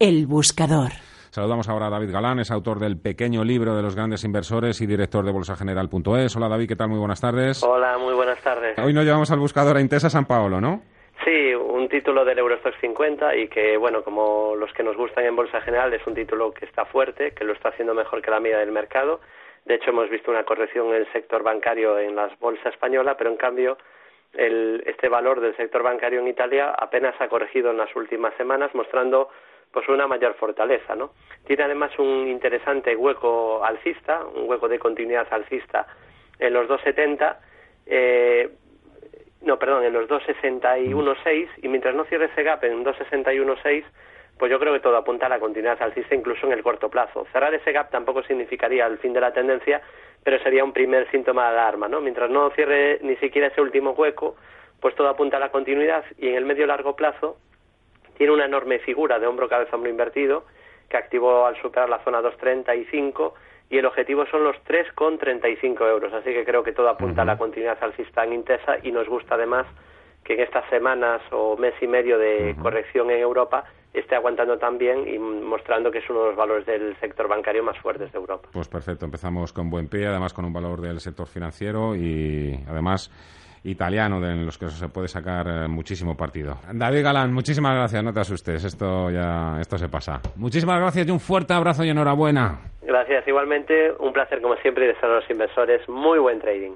El buscador. Saludamos ahora a David Galán, es autor del pequeño libro de los grandes inversores y director de bolsageneral.es. Hola David, ¿qué tal? Muy buenas tardes. Hola, muy buenas tardes. Hoy nos llevamos al buscador a Intesa San Paolo, ¿no? Sí, un título del Eurostox 50 y que, bueno, como los que nos gustan en Bolsa General, es un título que está fuerte, que lo está haciendo mejor que la media del mercado. De hecho, hemos visto una corrección en el sector bancario en las bolsas española, pero en cambio el, este valor del sector bancario en Italia apenas ha corregido en las últimas semanas, mostrando pues una mayor fortaleza, ¿no? Tiene además un interesante hueco alcista, un hueco de continuidad alcista en los 270, eh, no, perdón, en los 261.6 y mientras no cierre ese gap en 261.6, pues yo creo que todo apunta a la continuidad alcista incluso en el corto plazo. Cerrar ese gap tampoco significaría el fin de la tendencia, pero sería un primer síntoma de alarma, ¿no? Mientras no cierre ni siquiera ese último hueco, pues todo apunta a la continuidad y en el medio largo plazo tiene una enorme figura de hombro cabeza hombro invertido que activó al superar la zona 235 y el objetivo son los 3,35 euros. Así que creo que todo apunta a la continuidad alcista en Intesa y nos gusta además que en estas semanas o mes y medio de corrección en Europa esté aguantando también y mostrando que es uno de los valores del sector bancario más fuertes de Europa. Pues perfecto, empezamos con buen pie, además con un valor del sector financiero y además italiano de los que se puede sacar eh, muchísimo partido. David Galán, muchísimas gracias, no te asustes, esto ya esto se pasa. Muchísimas gracias y un fuerte abrazo y enhorabuena. Gracias, igualmente, un placer como siempre y desear a los inversores muy buen trading.